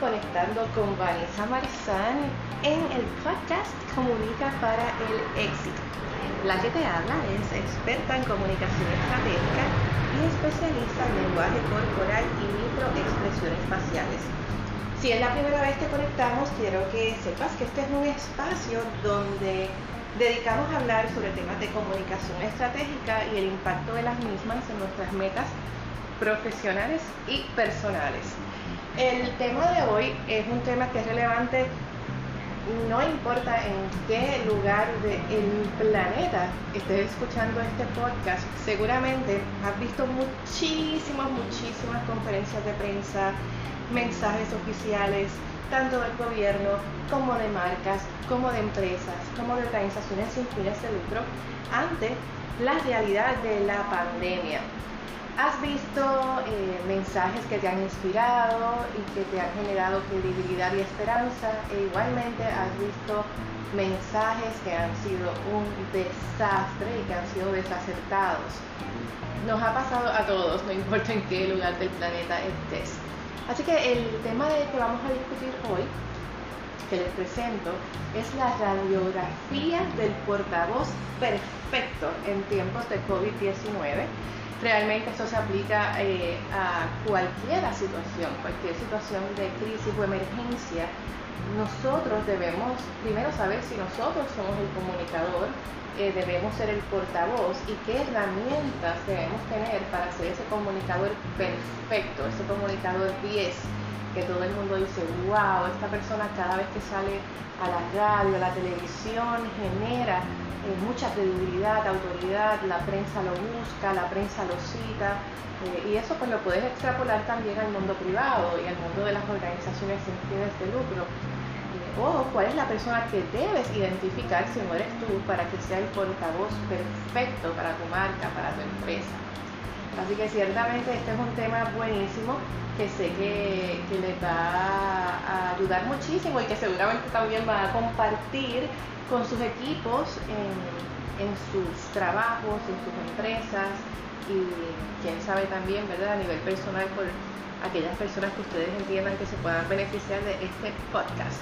conectando con Vanessa Marizán en el podcast Comunica para el éxito. La que te habla es experta en comunicación estratégica y especialista en lenguaje corporal y microexpresiones faciales. Si es la primera vez que conectamos, quiero que sepas que este es un espacio donde dedicamos a hablar sobre temas de comunicación estratégica y el impacto de las mismas en nuestras metas profesionales y personales. El tema de hoy es un tema que es relevante, no importa en qué lugar del planeta estés escuchando este podcast, seguramente has visto muchísimas, muchísimas conferencias de prensa, mensajes oficiales, tanto del gobierno como de marcas, como de empresas, como de organizaciones sin fines de lucro, ante la realidad de la pandemia. Has visto eh, mensajes que te han inspirado y que te han generado credibilidad y esperanza e igualmente has visto mensajes que han sido un desastre y que han sido desacertados. Nos ha pasado a todos, no importa en qué lugar del planeta estés. Así que el tema de que vamos a discutir hoy, que les presento, es la radiografía del portavoz perfecto en tiempos de COVID-19 realmente esto se aplica eh, a cualquier situación, cualquier situación de crisis o emergencia. Nosotros debemos primero saber si nosotros somos el comunicador, eh, debemos ser el portavoz y qué herramientas debemos tener para ser ese comunicador perfecto, ese comunicador 10, que todo el mundo dice, wow, esta persona cada vez que sale a la radio, a la televisión, genera eh, mucha credibilidad, autoridad, la prensa lo busca, la prensa lo cita, eh, y eso pues lo puedes extrapolar también al mundo privado y al mundo de las organizaciones sin fines de lucro. Eh, o cuál es la persona que debes identificar si no eres tú para que sea el portavoz perfecto para tu marca, para tu empresa. Así que ciertamente este es un tema buenísimo que sé que, que les va a ayudar muchísimo y que seguramente también va a compartir con sus equipos en, sus trabajos, en sus empresas y quién sabe también, ¿verdad? A nivel personal por aquellas personas que ustedes entiendan que se puedan beneficiar de este podcast.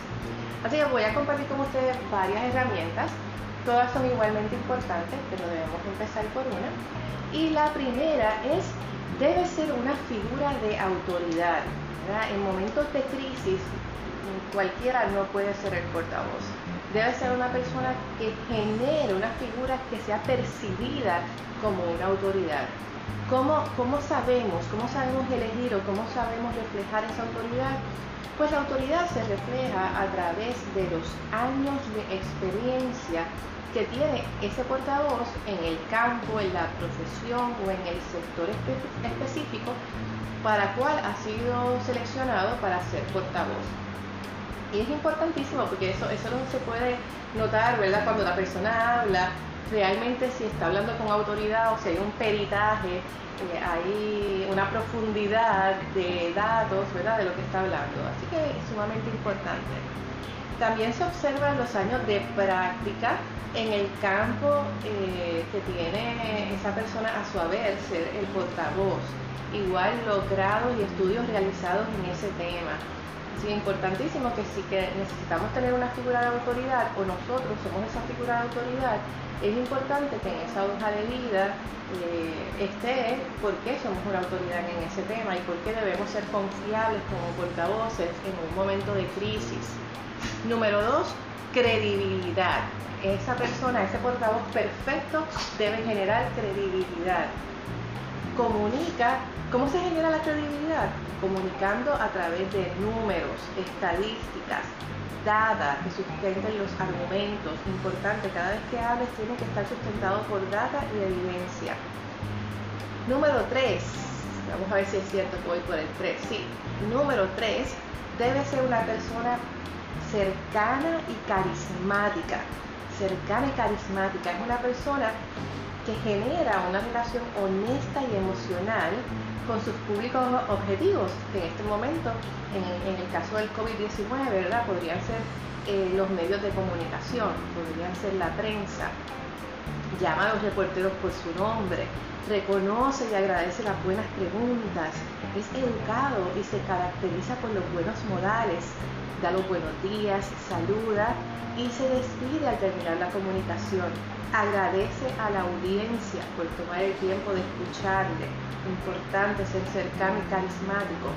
Así que voy a compartir con ustedes varias herramientas. Todas son igualmente importantes, pero debemos empezar por una. Y la primera es, debe ser una figura de autoridad. En momentos de crisis, cualquiera no puede ser el portavoz debe ser una persona que genere una figura que sea percibida como una autoridad. ¿Cómo, ¿Cómo sabemos, cómo sabemos elegir o cómo sabemos reflejar esa autoridad? Pues la autoridad se refleja a través de los años de experiencia que tiene ese portavoz en el campo, en la profesión o en el sector específico para cual ha sido seleccionado para ser portavoz. Y es importantísimo porque eso, eso no se puede notar, ¿verdad? Cuando la persona habla, realmente si está hablando con autoridad o si hay un peritaje, eh, hay una profundidad de datos, ¿verdad? De lo que está hablando. Así que es sumamente importante. También se observan los años de práctica en el campo eh, que tiene esa persona a su haber, ser el portavoz. Igual los grados y estudios realizados en ese tema Sí, importantísimo que si que necesitamos tener una figura de autoridad o nosotros somos esa figura de autoridad, es importante que en esa hoja de vida eh, esté por qué somos una autoridad en ese tema y por qué debemos ser confiables como portavoces en un momento de crisis. Número dos, credibilidad. Esa persona, ese portavoz perfecto debe generar credibilidad. Comunica ¿Cómo se genera la credibilidad? Comunicando a través de números, estadísticas, data que sustenten los argumentos. Importante, cada vez que hables tiene que estar sustentado por data y evidencia. Número 3, vamos a ver si es cierto que voy por el 3. Sí, número 3, debe ser una persona cercana y carismática. Cercana y carismática. Es una persona que genera una relación honesta y emocional con sus públicos objetivos, que en este momento, en, el caso del COVID-19, ¿verdad? Podrían ser eh, los medios de comunicación, podrían ser la prensa. Llama a los reporteros por su nombre, reconoce y agradece las buenas preguntas, es educado y se caracteriza por los buenos modales, da los buenos días, saluda y se despide al terminar la comunicación. Agradece a la audiencia por tomar el tiempo de escucharle. Importante ser cercano y carismático.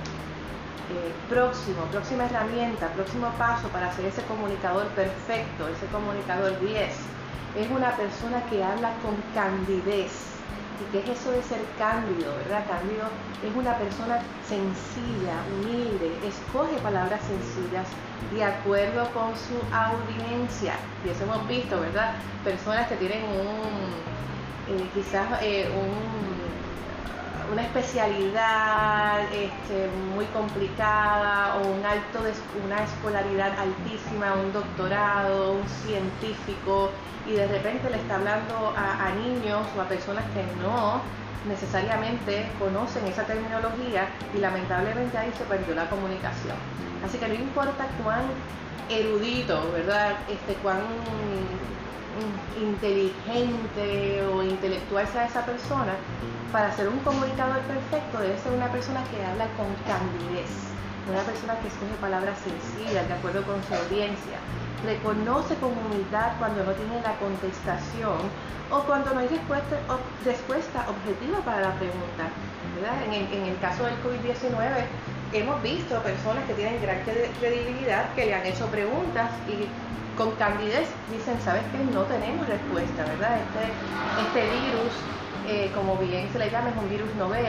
Eh, próximo, próxima herramienta, próximo paso para ser ese comunicador perfecto, ese comunicador 10. Es una persona que habla con candidez, ¿Y qué es eso de ser cándido, verdad? Cándido es una persona sencilla, humilde, escoge palabras sencillas de acuerdo con su audiencia. Y eso hemos visto, ¿verdad? Personas que tienen un, eh, quizás eh, una especialidad este, muy complicada o un alto de, una escolaridad altísima, un doctorado, un científico y de repente le está hablando a, niños o a personas que no necesariamente conocen esa terminología y lamentablemente ahí se perdió la comunicación. Así que no importa cuán erudito, ¿verdad? Este, cuán inteligente o intelectual sea esa persona, para ser un comunicador perfecto debe ser una persona que habla con candidez, una persona que escoge palabras sencillas de acuerdo con su audiencia, reconoce con humildad cuando no tiene la contestación o cuando no hay respuesta, respuesta objetiva para la pregunta. En, en el caso del COVID-19 hemos visto personas que tienen gran credibilidad que le han hecho preguntas y con candidez dicen, sabes que no tenemos respuesta, ¿verdad? Este, este virus, eh, como bien se le llama, es un virus novel,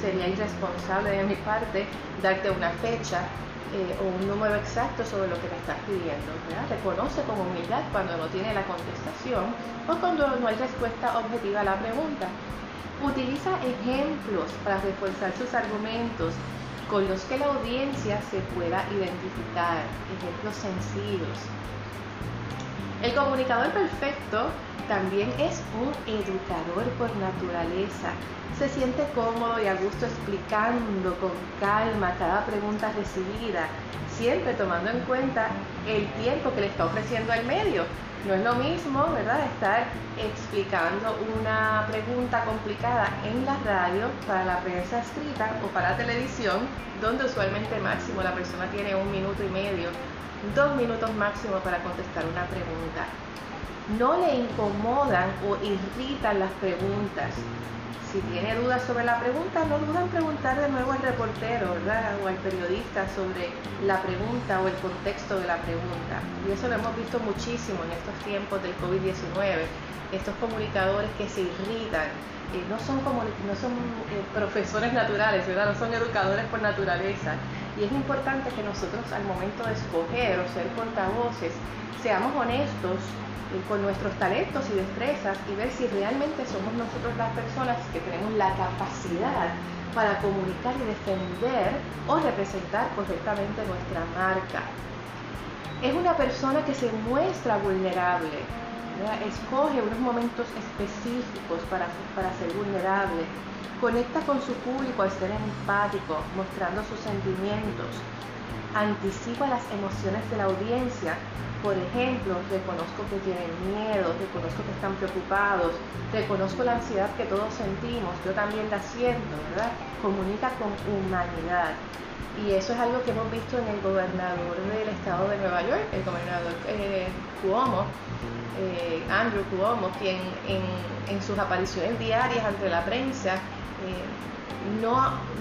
sería irresponsable de mi parte darte una fecha eh, o un número exacto sobre lo que me estás pidiendo. Reconoce con humildad cuando no tiene la contestación o cuando no hay respuesta objetiva a la pregunta. Utiliza ejemplos para reforzar sus argumentos con los que la audiencia se pueda identificar, ejemplos sencillos. El comunicador perfecto también es un educador por naturaleza se siente cómodo y a gusto explicando con calma cada pregunta recibida, siempre tomando en cuenta el tiempo que le está ofreciendo al medio. No es lo mismo, ¿verdad?, estar explicando una pregunta complicada en la radio para la prensa escrita o para la televisión, donde usualmente máximo la persona tiene un minuto y medio, dos minutos máximo para contestar una pregunta. No le incomodan o irritan las preguntas si tiene dudas sobre la pregunta, no dudan en preguntar de nuevo al reportero o al periodista sobre la pregunta o el contexto de la pregunta. Y eso lo hemos visto muchísimo en estos tiempos del COVID-19. Estos comunicadores que se irritan, eh, no son, no son eh, profesores naturales, ¿verdad? no son educadores por naturaleza. Y es importante que nosotros al momento de escoger o ser portavoces seamos honestos con nuestros talentos y destrezas y ver si realmente somos nosotros las personas que tenemos la capacidad para comunicar y defender o representar correctamente nuestra marca. Es una persona que se muestra vulnerable, escoge unos momentos específicos para, para ser vulnerable, conecta con su público al ser empático, mostrando sus sentimientos, anticipa las emociones de la audiencia por ejemplo, reconozco que tienen miedo, reconozco que están preocupados, reconozco la ansiedad que todos sentimos, yo también la siento, ¿verdad? Comunica con humanidad. Y eso es algo que hemos visto en el gobernador del estado de Nueva York, el gobernador eh, Cuomo, eh, Andrew Cuomo, quien en, sus apariciones diarias ante la prensa eh, no,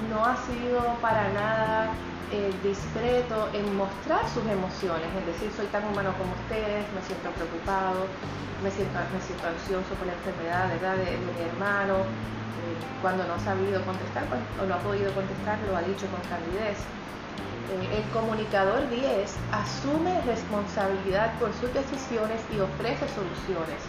no ha sido para nada eh, discreto en mostrar sus emociones, es decir, soy tan humano como ustedes, me siento preocupado, me siento, me siento ansioso por la enfermedad De, mi hermano, eh, cuando no ha sabido contestar pues, o no ha podido contestar, lo ha dicho con candidez. Eh, el comunicador 10 asume responsabilidad por sus decisiones y ofrece soluciones.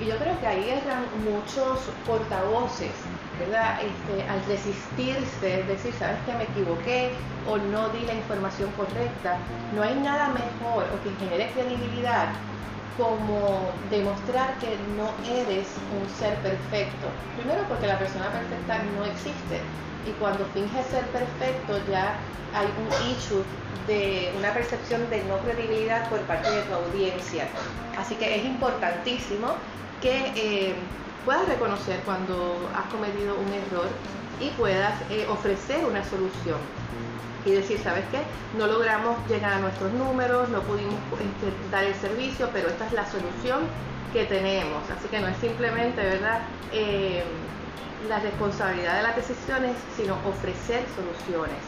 Y yo creo que ahí eran muchos portavoces ¿verdad? Este, al resistirse, decir, sabes que me equivoqué o no di la información correcta, no hay nada mejor o que genere credibilidad como demostrar que no eres un ser perfecto. Primero porque la persona perfecta no existe y cuando finges ser perfecto ya hay un issue de una percepción de no credibilidad por parte de tu audiencia. Así que es importantísimo que eh, puedas reconocer cuando has cometido un error y puedas eh, ofrecer una solución y decir, ¿sabes qué? No logramos llegar a nuestros números, no pudimos este, dar el servicio, pero esta es la solución que tenemos. Así que no es simplemente, ¿verdad? Eh, la responsabilidad de las decisiones, sino ofrecer soluciones.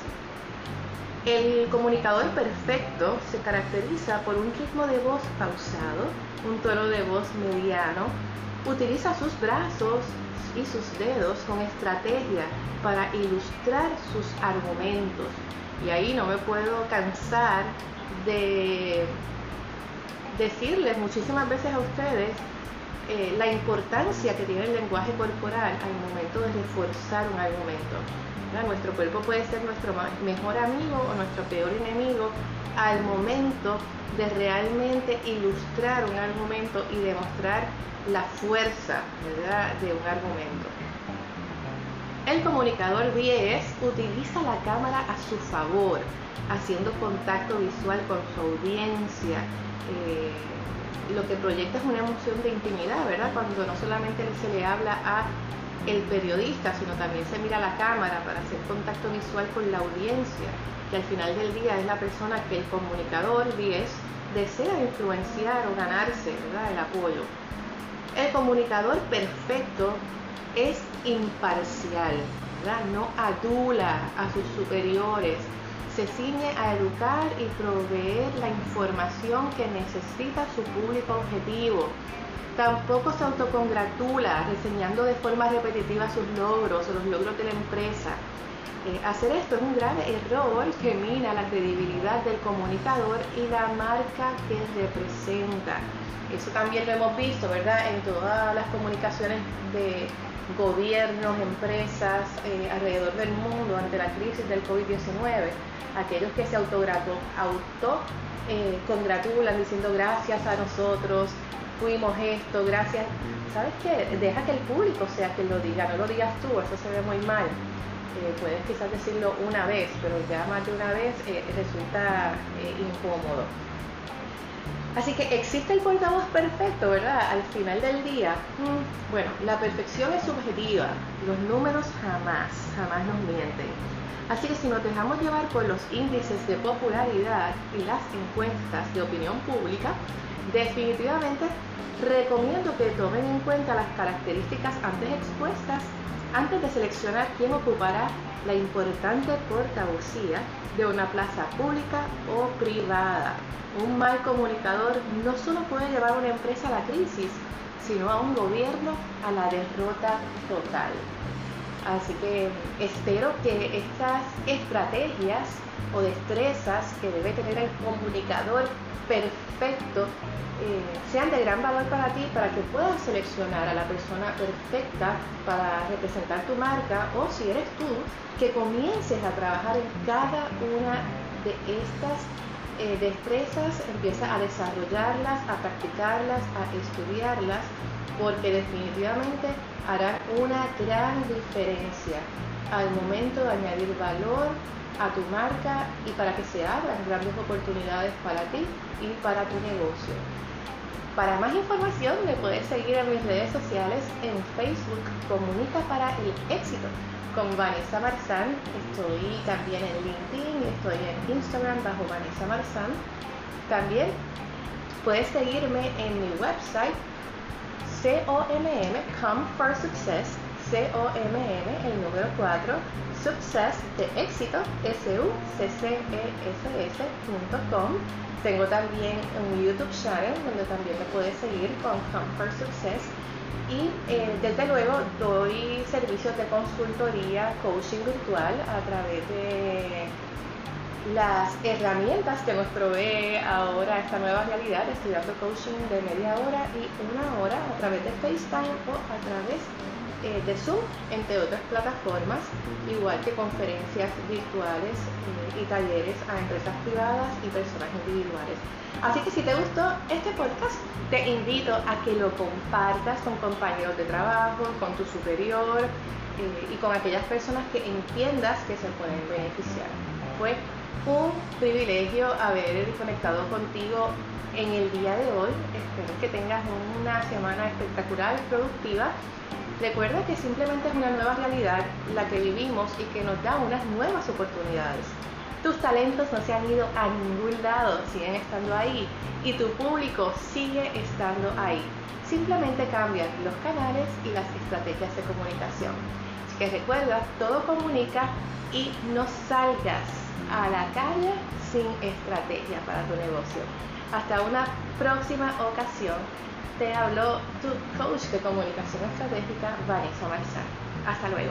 El comunicador perfecto se caracteriza por un ritmo de voz pausado, un tono de voz mediano, utiliza sus brazos y sus dedos con estrategia para ilustrar sus argumentos, y ahí no me puedo cansar de decirles muchísimas veces a ustedes eh, la importancia que tiene el lenguaje corporal al momento de reforzar un argumento. Nuestro cuerpo puede ser nuestro mejor amigo o nuestro peor enemigo al momento de realmente ilustrar un argumento y demostrar la fuerza de un argumento. El comunicador 10 utiliza la cámara a su favor, haciendo contacto visual con su audiencia. Eh, lo que proyecta es una emoción de intimidad, ¿verdad? Cuando no solamente se le habla a el periodista, sino también se mira a la cámara para hacer contacto visual con la audiencia, que al final del día es la persona que el comunicador 10 desea influenciar o ganarse, ¿verdad? El apoyo. El comunicador perfecto es imparcial, no adula a sus superiores, se ciñe a educar y proveer la información que necesita su público objetivo. Tampoco se autocongratula reseñando de forma repetitiva sus logros o los logros de la empresa. Eh, hacer esto es un grave error que mina la credibilidad del comunicador y la marca que representa. Eso también lo hemos visto, ¿verdad? En todas las comunicaciones de gobiernos, empresas eh, alrededor del mundo ante la crisis del COVID-19, aquellos que se auto, auto eh, congratulan diciendo gracias a nosotros, fuimos esto, gracias. ¿Sabes qué? Deja que el público sea quien lo diga, no lo digas tú, eso se ve muy mal. Eh, puedes quizás decirlo una vez, pero ya más de una vez resulta incómodo. Así que existe el portavoz perfecto, ¿verdad? Al final del día, bueno, la perfección es subjetiva, los números jamás, jamás nos mienten. Así que si nos dejamos llevar por los índices de popularidad y las encuestas de opinión pública, definitivamente recomiendo que tomen en cuenta las características antes expuestas antes de seleccionar quién ocupará la importante portavocía de una plaza pública o privada. Un mal comunicador no solo puede llevar a una empresa a la crisis, sino a un gobierno a la derrota total. Así que espero que estas estrategias o destrezas que debe tener el comunicador perfecto eh, sean de gran valor para ti para que puedas seleccionar a la persona perfecta para representar tu marca o si eres tú, que comiences a trabajar en cada una de estas eh, destrezas, empieza a desarrollarlas, a practicarlas, a estudiarlas, porque definitivamente harán una gran diferencia al momento de añadir valor a tu marca y para que se abran grandes oportunidades para ti y para tu negocio. Para más información me puedes seguir en mis redes sociales en Facebook Comunica para el Éxito con Vanessa Marzán. Estoy también en LinkedIn y estoy en Instagram bajo Vanessa Marzán. También puedes seguirme en mi website COMM, for Success, C-O-M-M, el número 4, Success de éxito, S-U-C-C-E-S-S.com. Tengo también un YouTube channel donde también me puedes seguir con Come for Success y eh, desde luego doy servicios de consultoría, coaching virtual a través de las herramientas que nos provee ahora esta nueva realidad, estudiando coaching de media hora y una hora a través de FaceTime o a través eh, de Zoom, entre otras plataformas, igual que conferencias virtuales eh, y talleres a empresas privadas y personas individuales. Así que si te gustó este podcast, te invito a que lo compartas con compañeros de trabajo, con tu superior eh, y con aquellas personas que entiendas que se pueden beneficiar. Fue un privilegio haber conectado contigo en el día de hoy. Espero que tengas una semana espectacular, productiva. Recuerda que simplemente es una nueva realidad la que vivimos y que nos da unas nuevas oportunidades. Tus talentos no se han ido a ningún lado, siguen estando ahí y tu público sigue estando ahí. Simplemente cambian los canales y las estrategias de comunicación. Así que recuerda, todo comunica y no salgas a la calle sin estrategia para tu negocio. Hasta una próxima ocasión. Te habló tu coach de comunicación estratégica, Vanessa Marzán. Hasta luego.